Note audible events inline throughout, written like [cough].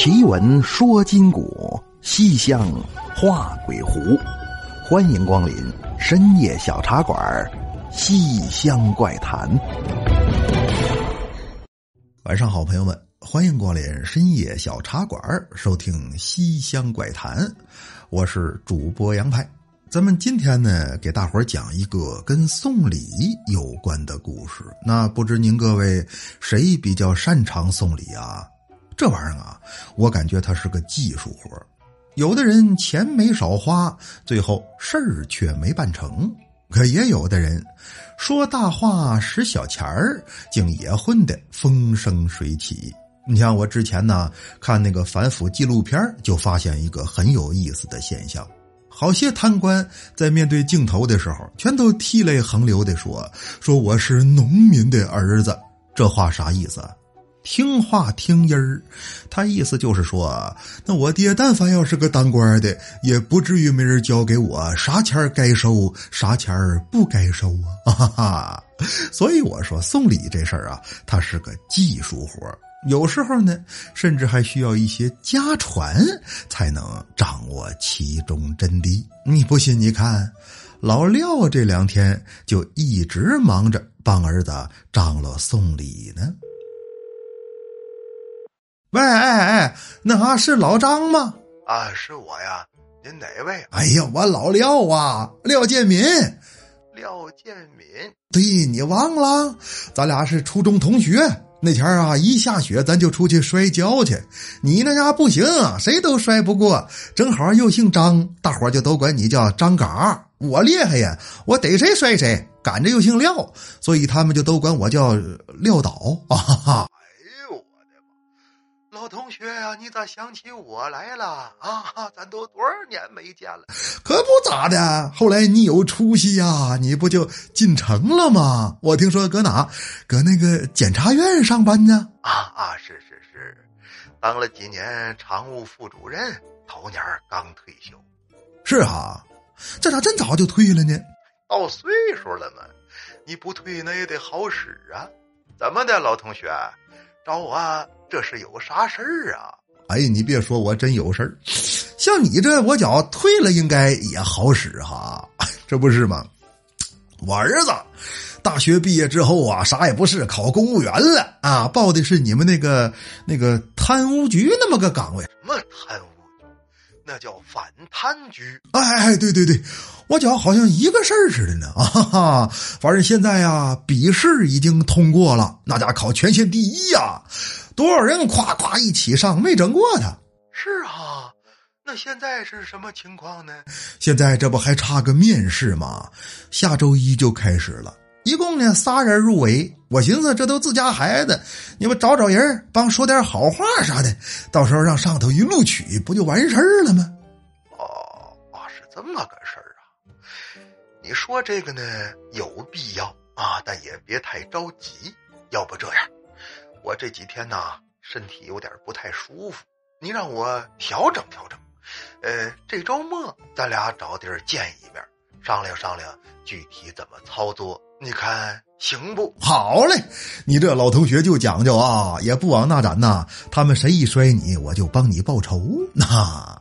奇闻说今古，西厢画鬼狐。欢迎光临深夜小茶馆儿《西厢怪谈》。晚上好，朋友们，欢迎光临深夜小茶馆儿，收听《西厢怪谈》。我是主播杨派。咱们今天呢，给大伙儿讲一个跟送礼有关的故事。那不知您各位谁比较擅长送礼啊？这玩意儿啊，我感觉它是个技术活有的人钱没少花，最后事儿却没办成；可也有的人说大话使小钱儿，竟也混得风生水起。你像我之前呢，看那个反腐纪录片就发现一个很有意思的现象。好些贪官在面对镜头的时候，全都涕泪横流的说：“说我是农民的儿子。”这话啥意思？听话听音儿。他意思就是说，那我爹但凡要是个当官的，也不至于没人交给我啥钱该收，啥钱不该收啊！哈哈。[laughs] 所以我说送礼这事儿啊，它是个技术活有时候呢，甚至还需要一些家传，才能掌握其中真谛。你不信？你看，老廖这两天就一直忙着帮儿子张罗送礼呢。喂，哎哎，那啥是老张吗？啊，是我呀。您哪位？哎呀，我老廖啊，廖建民。廖建民？对，你忘了？咱俩是初中同学。那天啊，一下雪，咱就出去摔跤去。你那家不行，谁都摔不过。正好又姓张，大伙就都管你叫张嘎。我厉害呀，我逮谁摔谁。赶着又姓廖，所以他们就都管我叫廖导。啊哈哈！老同学呀，你咋想起我来了啊？咱都多少年没见了？可不咋的。后来你有出息呀，你不就进城了吗？我听说搁哪？搁那个检察院上班呢？啊啊，是是是，当了几年常务副主任，头年刚退休。是啊，这咋真早就退了呢？到岁数了嘛，你不退那也得好使啊。怎么的，老同学，找我这是有啥事儿啊？哎，你别说，我真有事儿。[sniffs] 像你这，我觉退了应该也好使哈，[laughs] 这不是吗？我儿子大学毕业之后啊，啥也不是，考公务员了啊，报的是你们那个那个贪污局那么个岗位。什么贪污？那叫反贪局。哎哎，对对对，我觉好像一个事儿似的呢啊！哈哈，反正现在呀，笔试已经通过了，那家考全县第一呀，多少人夸夸一起上，没整过他。是啊，那现在是什么情况呢？现在这不还差个面试吗？下周一就开始了，一共呢仨人入围。我寻思这都自家孩子，你们找找人帮说点好话啥的，到时候让上头一录取，不就完事儿了吗？哦，啊，是这么个事儿啊。你说这个呢有必要啊，但也别太着急。要不这样，我这几天呢身体有点不太舒服，你让我调整调整。呃，这周末咱俩找地儿见一面，商量商量具体怎么操作，你看行不？好嘞，你这老同学就讲究啊，也不往那展呐。他们谁一摔你，我就帮你报仇。那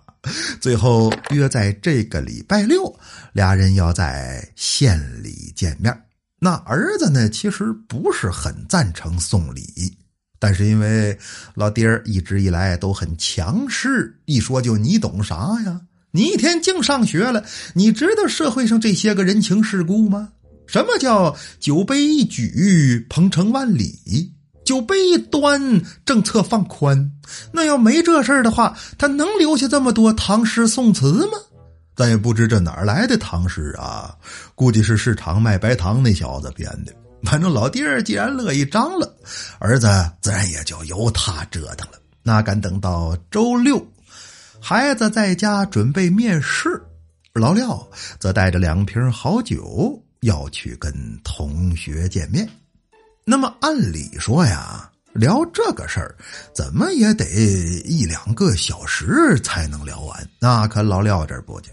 最后约在这个礼拜六，俩人要在县里见面。那儿子呢，其实不是很赞成送礼，但是因为老爹儿一直以来都很强势，一说就你懂啥呀？你一天净上学了，你知道社会上这些个人情世故吗？什么叫酒杯一举，鹏程万里？酒杯一端，政策放宽。那要没这事儿的话，他能留下这么多唐诗宋词吗？咱也不知这哪儿来的唐诗啊，估计是市场卖白糖那小子编的。反正老弟儿既然乐意张罗，儿子自然也就由他折腾了。哪敢等到周六，孩子在家准备面试，老廖则带着两瓶好酒要去跟同学见面。那么按理说呀，聊这个事儿，怎么也得一两个小时才能聊完。那可老廖这儿不去。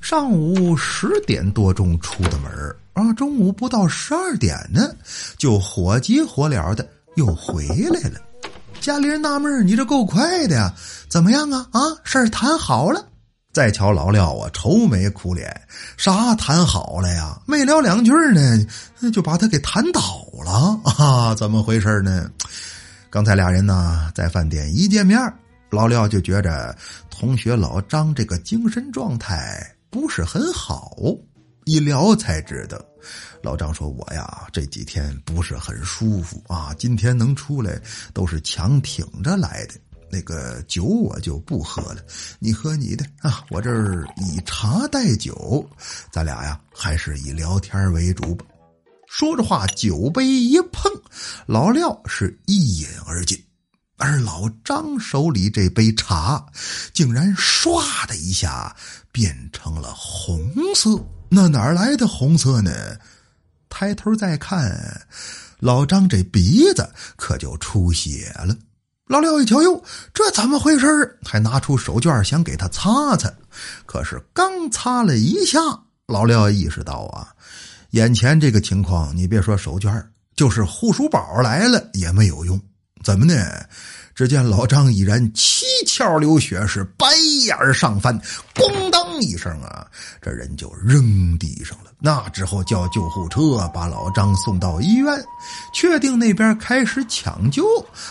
上午十点多钟出的门啊，中午不到十二点呢，就火急火燎的又回来了。家里人纳闷你这够快的呀？怎么样啊？啊，事儿谈好了。再瞧老廖啊，愁眉苦脸，啥谈好了呀？没聊两句呢，就把他给谈倒了 [laughs] 啊？怎么回事呢？刚才俩人呢在饭店一见面，老廖就觉着同学老张这个精神状态不是很好，一聊才知道。老张说：“我呀，这几天不是很舒服啊，今天能出来都是强挺着来的。那个酒我就不喝了，你喝你的啊，我这儿以茶代酒，咱俩呀还是以聊天为主吧。”说着话，酒杯一碰，老廖是一饮而尽，而老张手里这杯茶竟然唰的一下变成了红色。那哪来的红色呢？抬头再看，老张这鼻子可就出血了。老廖一瞧，哟，这怎么回事还拿出手绢想给他擦擦，可是刚擦了一下，老廖意识到啊，眼前这个情况，你别说手绢就是护舒宝来了也没有用。怎么呢？只见老张已然七窍流血，是白眼上翻，咣当一声啊，这人就扔地上了。那之后叫救护车把老张送到医院，确定那边开始抢救，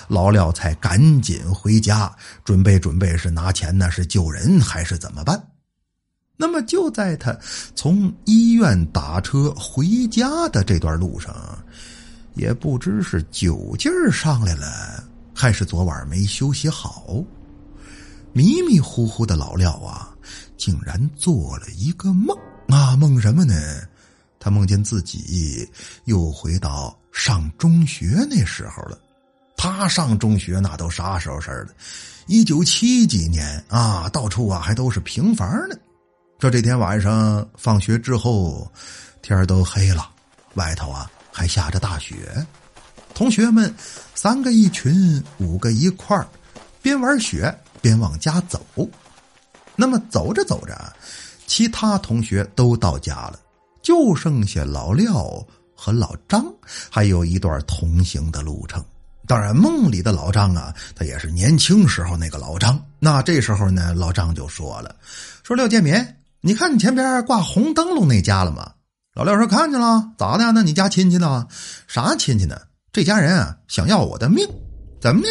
老廖才赶紧回家准备准备，是拿钱呢，是救人还是怎么办？那么就在他从医院打车回家的这段路上，也不知是酒劲儿上来了。还是昨晚没休息好，迷迷糊糊的老廖啊，竟然做了一个梦啊！梦什么呢？他梦见自己又回到上中学那时候了。他上中学那都啥时候事儿了？一九七几年啊，到处啊还都是平房呢。说这天晚上放学之后，天都黑了，外头啊还下着大雪。同学们三个一群，五个一块儿，边玩雪边往家走。那么走着走着，其他同学都到家了，就剩下老廖和老张，还有一段同行的路程。当然，梦里的老张啊，他也是年轻时候那个老张。那这时候呢，老张就说了：“说廖建民，你看你前边挂红灯笼那家了吗？”老廖说：“看见了，咋的？那你家亲戚呢？啥亲戚呢？”这家人啊，想要我的命，怎么呢？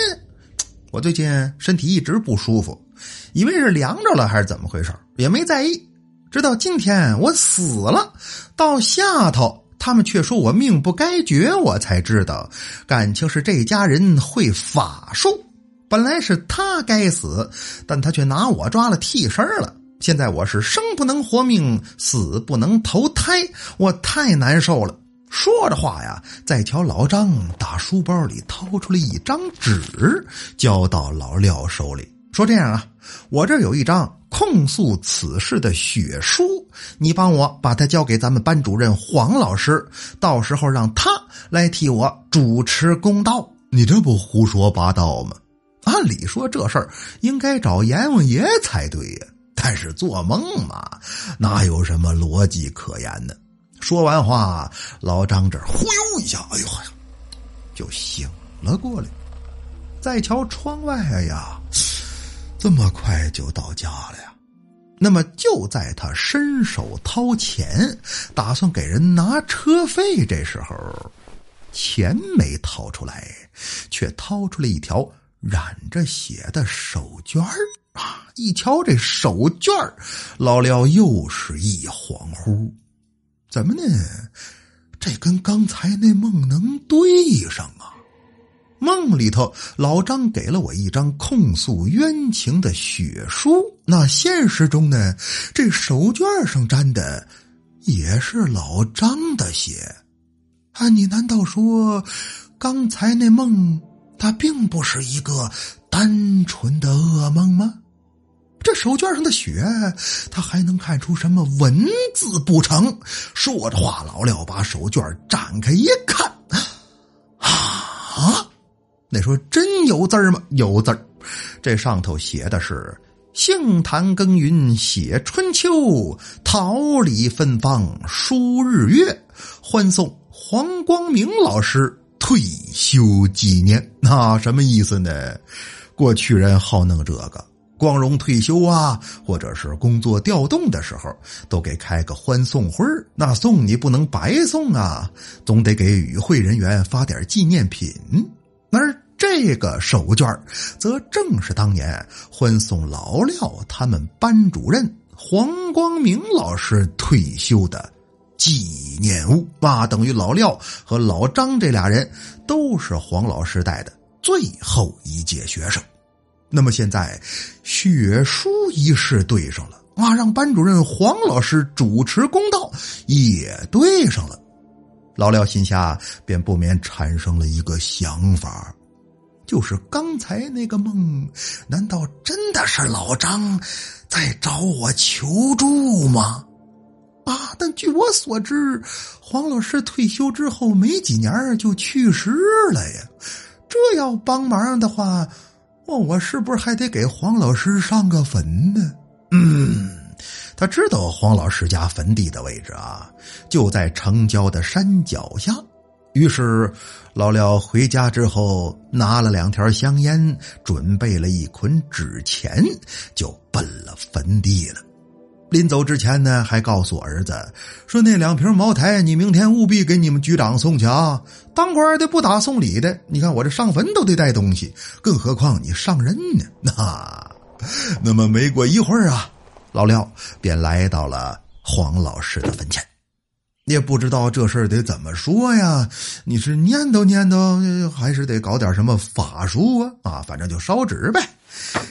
我最近身体一直不舒服，以为是凉着了还是怎么回事，也没在意。直到今天我死了，到下头他们却说我命不该绝，我才知道，感情是这家人会法术。本来是他该死，但他却拿我抓了替身了。现在我是生不能活命，死不能投胎，我太难受了。说着话呀，再瞧老张打书包里掏出了一张纸，交到老廖手里，说：“这样啊，我这有一张控诉此事的血书，你帮我把它交给咱们班主任黄老师，到时候让他来替我主持公道。你这不胡说八道吗？按理说这事儿应该找阎王爷才对呀，但是做梦嘛，哪有什么逻辑可言呢？”说完话，老张这忽悠一下，哎呦，就醒了过来。再瞧窗外呀，这么快就到家了呀。那么就在他伸手掏钱，打算给人拿车费这时候，钱没掏出来，却掏出了一条染着血的手绢啊！一瞧这手绢老廖又是一恍惚。怎么呢？这跟刚才那梦能对上啊？梦里头老张给了我一张控诉冤情的血书，那现实中呢，这手绢上沾的也是老张的血。啊，你难道说刚才那梦它并不是一个单纯的噩梦吗？这手绢上的血，他还能看出什么文字不成？说着话，老廖把手绢展开一看，啊，那说真有字吗？有字这上头写的是“杏坛耕耘写春秋，桃李芬芳书日月”，欢送黄光明老师退休纪念。那什么意思呢？过去人好弄这个。光荣退休啊，或者是工作调动的时候，都给开个欢送会儿那送你不能白送啊，总得给与会人员发点纪念品。而这个手绢则正是当年欢送老廖他们班主任黄光明老师退休的纪念物啊，等于老廖和老张这俩人都是黄老师带的最后一届学生。那么现在，血书仪式对上了啊，让班主任黄老师主持公道也对上了。老廖心下便不免产生了一个想法，就是刚才那个梦，难道真的是老张在找我求助吗？啊！但据我所知，黄老师退休之后没几年就去世了呀，这要帮忙的话。问，我是不是还得给黄老师上个坟呢？嗯，他知道黄老师家坟地的位置啊，就在城郊的山脚下。于是老廖回家之后，拿了两条香烟，准备了一捆纸钱，就奔了坟地了。临走之前呢，还告诉儿子说：“那两瓶茅台，你明天务必给你们局长送去啊！当官的不打送礼的，你看我这上坟都得带东西，更何况你上任呢？”那，那么没过一会儿啊，老廖便来到了黄老师的坟前，也不知道这事儿得怎么说呀？你是念叨念叨，还是得搞点什么法术啊？啊，反正就烧纸呗，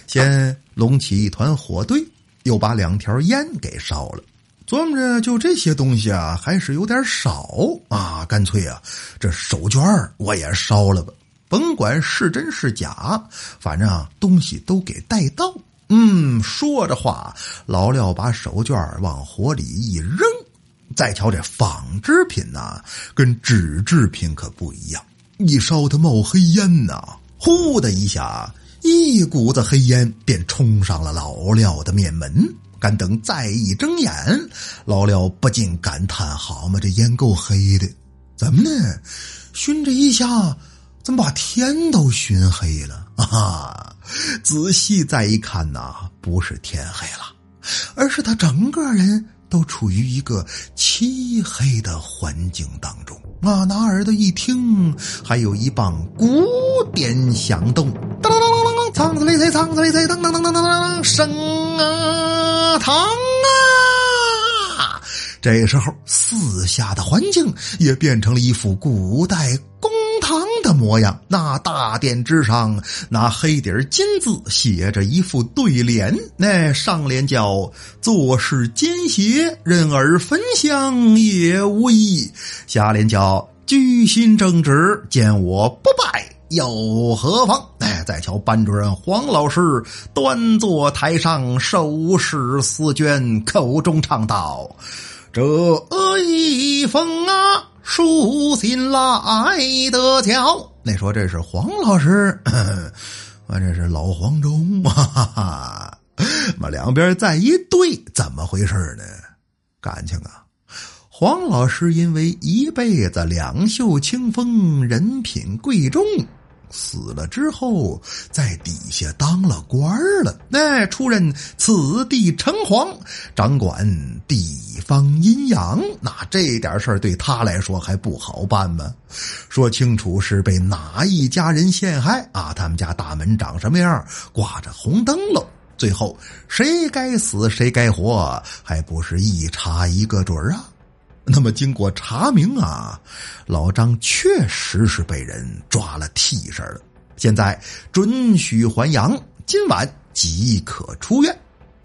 先隆起一团火堆。又把两条烟给烧了，琢磨着就这些东西啊，还是有点少啊，干脆啊，这手绢我也烧了吧，甭管是真是假，反正啊，东西都给带到。嗯，说着话，老廖把手绢往火里一扔，再瞧这纺织品呐，跟纸制品可不一样，一烧它冒黑烟呐，呼的一下。一股子黑烟便冲上了老廖的面门，干等再一睁眼，老廖不禁感叹：“好嘛，这烟够黑的，怎么呢？熏这一下，怎么把天都熏黑了啊？仔细再一看呐，不是天黑了，而是他整个人都处于一个漆黑的环境当中啊！拿耳朵一听，还有一帮鼓点响动，当当当。”苍子擂菜，苍子擂菜，当当当当当当，升啊，堂啊！这时候，四下的环境也变成了一副古代公堂的模样。那大殿之上，那黑底金字写着一副对联，那上联叫“做事奸邪，任尔焚香也无益”，下联叫“居心正直，见我不拜”。又何妨？哎，再瞧班主任黄老师端坐台上，手拾丝绢，口中唱道：“这一封啊，书信来得巧。”那说这是黄老师，[laughs] 啊，这是老黄忠，[laughs] 哈哈，那两边再一对，怎么回事呢？感情啊！黄老师因为一辈子两袖清风，人品贵重。死了之后，在底下当了官了，那出任此地城隍，掌管地方阴阳。那这点事儿对他来说还不好办吗？说清楚是被哪一家人陷害啊？他们家大门长什么样？挂着红灯笼，最后谁该死谁该活，还不是一查一个准儿啊？[laughs] 那么，经过查明啊，老张确实是被人抓了替身了。现在准许还阳，今晚即可出院。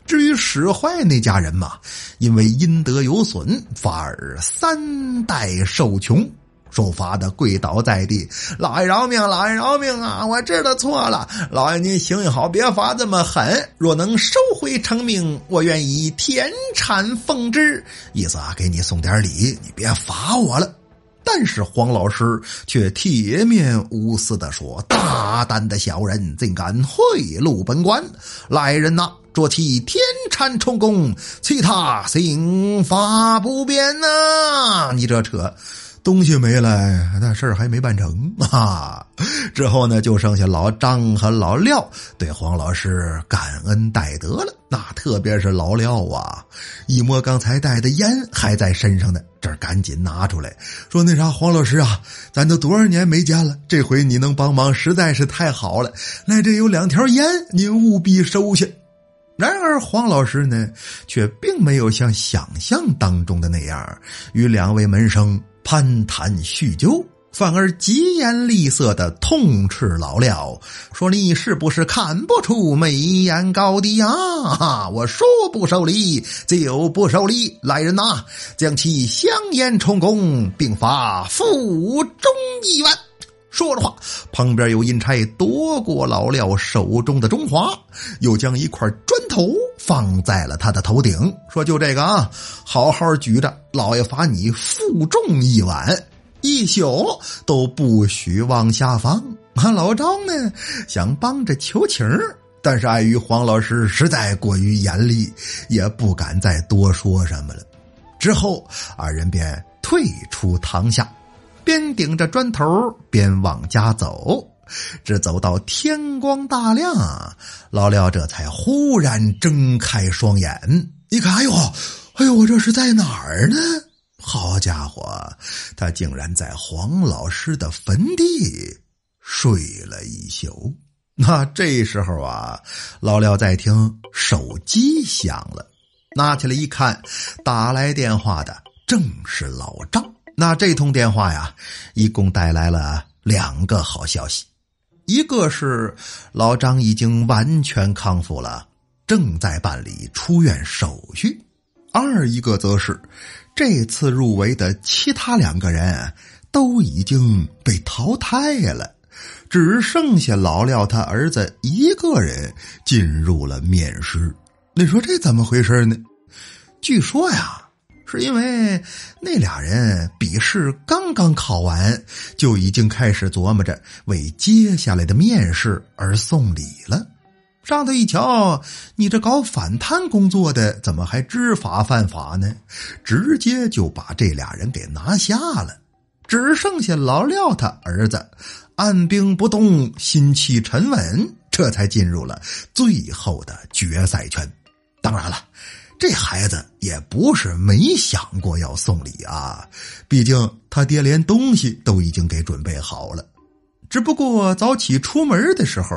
至于使坏那家人嘛，因为阴德有损，反而三代受穷。受罚的跪倒在地，老爷饶命，老爷饶命啊！我知道错了，老爷您行行好，别罚这么狠。若能收回成命，我愿以田产奉之。意思啊，给你送点礼，你别罚我了。但是黄老师却铁面无私的说：“大胆的小人，竟敢贿赂本官！来人呐，捉其田产充公，其他刑罚不变呐！你这扯。”东西没了，那事儿还没办成啊。之后呢，就剩下老张和老廖对黄老师感恩戴德了。那特别是老廖啊，一摸刚才带的烟还在身上呢，这赶紧拿出来，说：“那啥，黄老师啊，咱都多少年没见了，这回你能帮忙，实在是太好了。那，这有两条烟，您务必收下。”然而，黄老师呢，却并没有像想象当中的那样与两位门生攀谈叙旧，反而疾言厉色的痛斥老廖，说：“你是不是看不出眉眼高低呀？我说不收礼就不收礼，来人呐，将其香烟充公，并罚府中一万。”说着话，旁边有阴差夺过老廖手中的中华，又将一块砖头放在了他的头顶，说：“就这个啊，好好举着，老爷罚你负重一晚，一宿都不许往下放。”老张呢，想帮着求情但是碍于黄老师实在过于严厉，也不敢再多说什么了。之后，二人便退出堂下。边顶着砖头边往家走，只走到天光大亮，老廖这才忽然睁开双眼，一看，哎呦，哎呦，我这是在哪儿呢？好家伙，他竟然在黄老师的坟地睡了一宿。那这时候啊，老廖在听手机响了，拿起来一看，打来电话的正是老张。那这通电话呀，一共带来了两个好消息，一个是老张已经完全康复了，正在办理出院手续；二一个则是这次入围的其他两个人都已经被淘汰了，只剩下老廖他儿子一个人进入了面试。你说这怎么回事呢？据说呀。是因为那俩人笔试刚刚考完，就已经开始琢磨着为接下来的面试而送礼了。上头一瞧，你这搞反贪工作的，怎么还知法犯法呢？直接就把这俩人给拿下了。只剩下老廖他儿子按兵不动，心气沉稳，这才进入了最后的决赛圈。当然了。这孩子也不是没想过要送礼啊，毕竟他爹连东西都已经给准备好了，只不过早起出门的时候，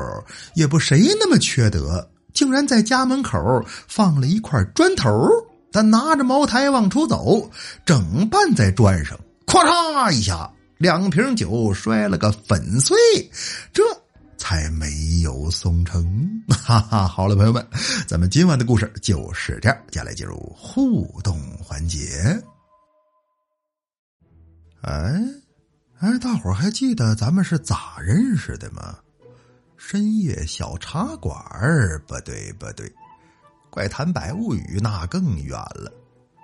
也不谁那么缺德，竟然在家门口放了一块砖头。他拿着茅台往出走，整绊在砖上，咵嚓一下，两瓶酒摔了个粉碎。这。才没有送成，哈哈！好了，朋友们，咱们今晚的故事就是这样。接下来进入互动环节。哎，哎，大伙儿还记得咱们是咋认识的吗？深夜小茶馆儿？不对，不对，怪谈百物语那更远了。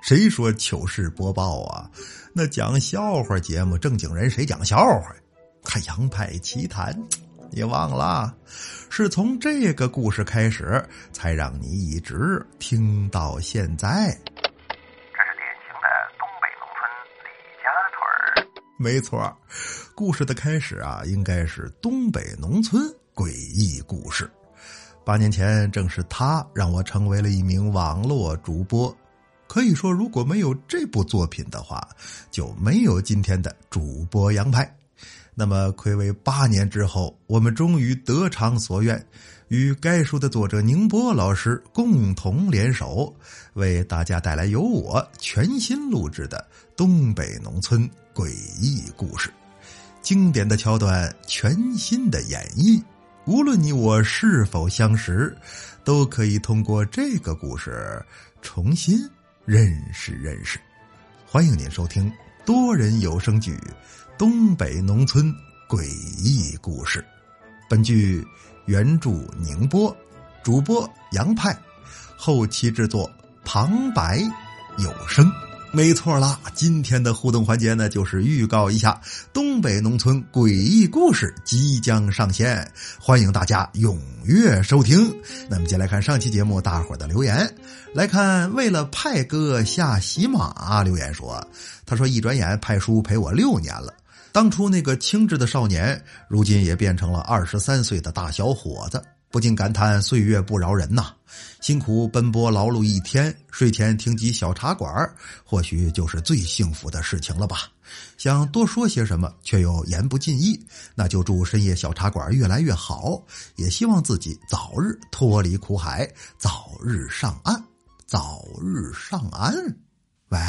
谁说糗事播报啊？那讲笑话节目，正经人谁讲笑话？看杨派奇谈。你忘了，是从这个故事开始，才让你一直听到现在。这是典型的东北农村李家屯儿。没错，故事的开始啊，应该是东北农村诡异故事。八年前，正是他让我成为了一名网络主播。可以说，如果没有这部作品的话，就没有今天的主播杨派。那么，暌违八年之后，我们终于得偿所愿，与该书的作者宁波老师共同联手，为大家带来由我全新录制的东北农村诡异故事，经典的桥段，全新的演绎。无论你我是否相识，都可以通过这个故事重新认识认识。欢迎您收听多人有声剧。东北农村诡异故事，本剧原著宁波，主播杨派，后期制作旁白有声。没错啦，今天的互动环节呢，就是预告一下东北农村诡异故事即将上线，欢迎大家踊跃收听。那么，接来看上期节目大伙的留言，来看为了派哥下喜马留言说，他说：“一转眼派叔陪我六年了。当初那个清稚的少年，如今也变成了二十三岁的大小伙子，不禁感叹岁月不饶人呐！辛苦奔波劳碌一天，睡前听集小茶馆，或许就是最幸福的事情了吧。想多说些什么，却又言不尽意。那就祝深夜小茶馆越来越好，也希望自己早日脱离苦海，早日上岸，早日上岸。喂。”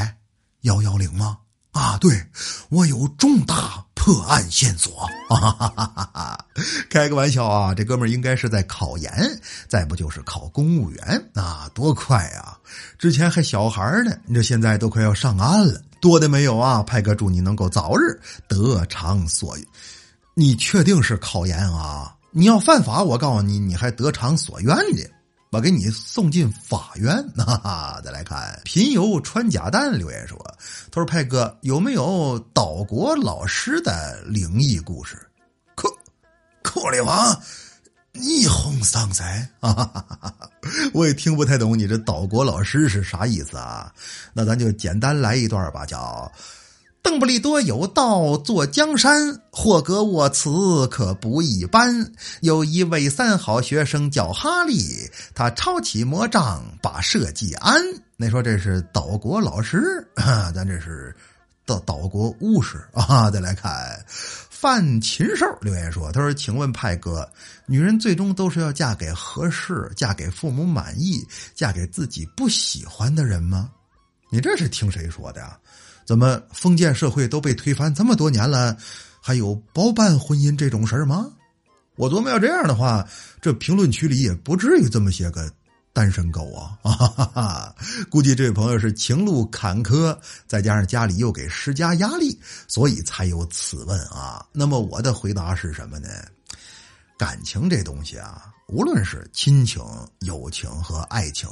幺幺零吗？啊，对，我有重大破案线索。[laughs] 开个玩笑啊，这哥们儿应该是在考研，再不就是考公务员啊，多快啊！之前还小孩呢，你这现在都快要上岸了，多的没有啊！派哥祝你能够早日得偿所愿。你确定是考研啊？你要犯法，我告诉你，你还得偿所愿的。我给你送进法院，哈哈！再来看贫油穿假蛋留言说：“他说派哥有没有岛国老师的灵异故事？”克克里王霓虹桑塞啊！我也听不太懂你这岛国老师是啥意思啊？那咱就简单来一段吧，叫。邓布利多有道坐江山，霍格沃茨可不一般。有一位三好学生叫哈利，他抄起魔杖把设计安。那说这是岛国老师，咱这是岛岛国巫师啊！再来看范禽兽留言说：“他说，请问派哥，女人最终都是要嫁给合适、嫁给父母满意、嫁给自己不喜欢的人吗？你这是听谁说的呀？”怎么封建社会都被推翻这么多年了，还有包办婚姻这种事儿吗？我琢磨要这样的话，这评论区里也不至于这么些个单身狗啊！[laughs] 哈哈哈，估计这位朋友是情路坎坷，再加上家里又给施加压力，所以才有此问啊。那么我的回答是什么呢？感情这东西啊，无论是亲情、友情和爱情。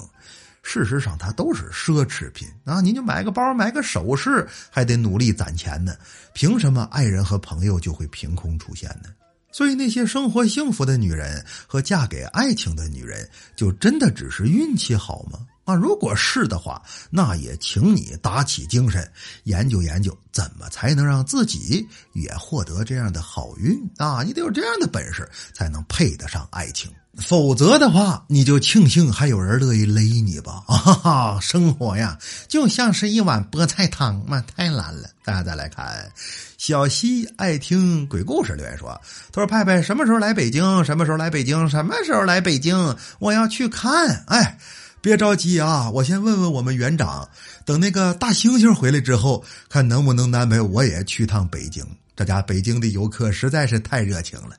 事实上，它都是奢侈品啊！您就买个包、买个首饰，还得努力攒钱呢。凭什么爱人和朋友就会凭空出现呢？所以，那些生活幸福的女人和嫁给爱情的女人，就真的只是运气好吗？啊，如果是的话，那也请你打起精神，研究研究怎么才能让自己也获得这样的好运啊！你得有这样的本事，才能配得上爱情。否则的话，你就庆幸还有人乐意勒你吧！[laughs] 啊哈哈，生活呀，就像是一碗菠菜汤嘛，太难了。大家再来看，小西爱听鬼故事留言说：“他说派派什么时候来北京？什么时候来北京？什么时候来北京？我要去看。哎，别着急啊，我先问问我们园长，等那个大猩猩回来之后，看能不能安排我也去趟北京。”这家北京的游客实在是太热情了，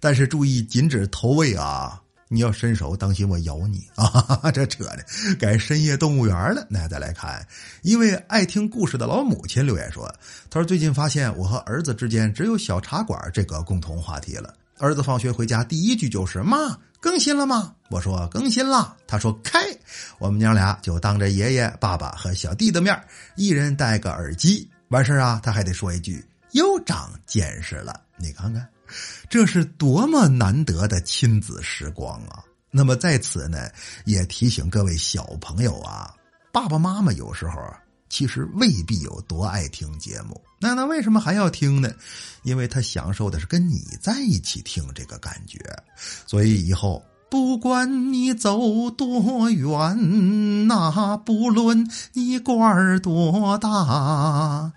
但是注意禁止投喂啊！你要伸手，当心我咬你啊！[laughs] 这扯的改深夜动物园了。那再来看一位爱听故事的老母亲留言说：“他说最近发现我和儿子之间只有小茶馆这个共同话题了。儿子放学回家第一句就是‘妈，更新了吗？’我说更新了。他说开。我们娘俩就当着爷爷、爸爸和小弟的面，一人戴个耳机。完事啊，他还得说一句。”又长见识了，你看看，这是多么难得的亲子时光啊！那么在此呢，也提醒各位小朋友啊，爸爸妈妈有时候其实未必有多爱听节目，那那为什么还要听呢？因为他享受的是跟你在一起听这个感觉，所以以后不管你走多远，那不论你官多大。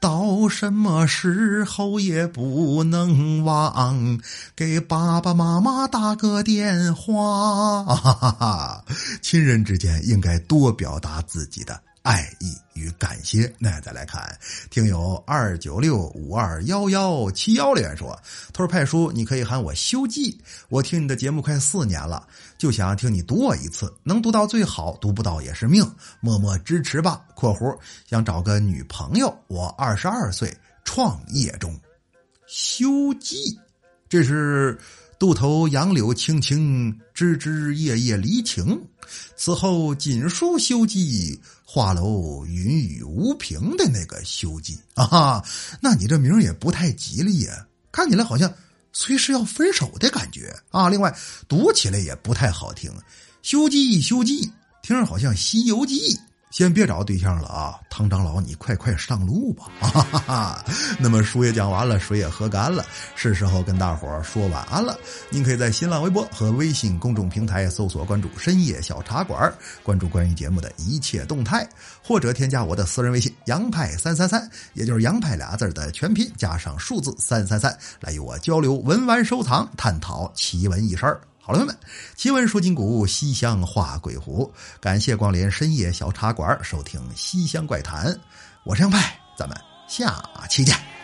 到什么时候也不能忘给爸爸妈妈打个电话。[laughs] 亲人之间应该多表达自己的。爱意与感谢。那再来看，听友二九六五二幺幺七幺留言说：“他说派叔，你可以喊我修记。我听你的节目快四年了，就想听你读我一次，能读到最好，读不到也是命。默默支持吧。”（括弧想找个女朋友，我二十二岁，创业中。）修记，这是。渡头杨柳青青，枝枝叶叶离情。此后锦书休记，画楼云雨无凭的那个休记啊！那你这名也不太吉利呀，看起来好像随时要分手的感觉啊！另外读起来也不太好听，休记休记，听着好像《西游记》先别找对象了啊，唐长老，你快快上路吧！[laughs] 哈哈哈。那么书也讲完了，水也喝干了，是时候跟大伙儿说晚安了。您可以在新浪微博和微信公众平台搜索关注“深夜小茶馆”，关注关于节目的一切动态，或者添加我的私人微信“杨派三三三”，也就是“杨派”俩字的全拼加上数字三三三，来与我交流文玩收藏，探讨奇闻异事儿。好了，朋友们，奇闻说今古，西厢画鬼狐。感谢光临深夜小茶馆，收听《西厢怪谈》，我是杨派，咱们下期见。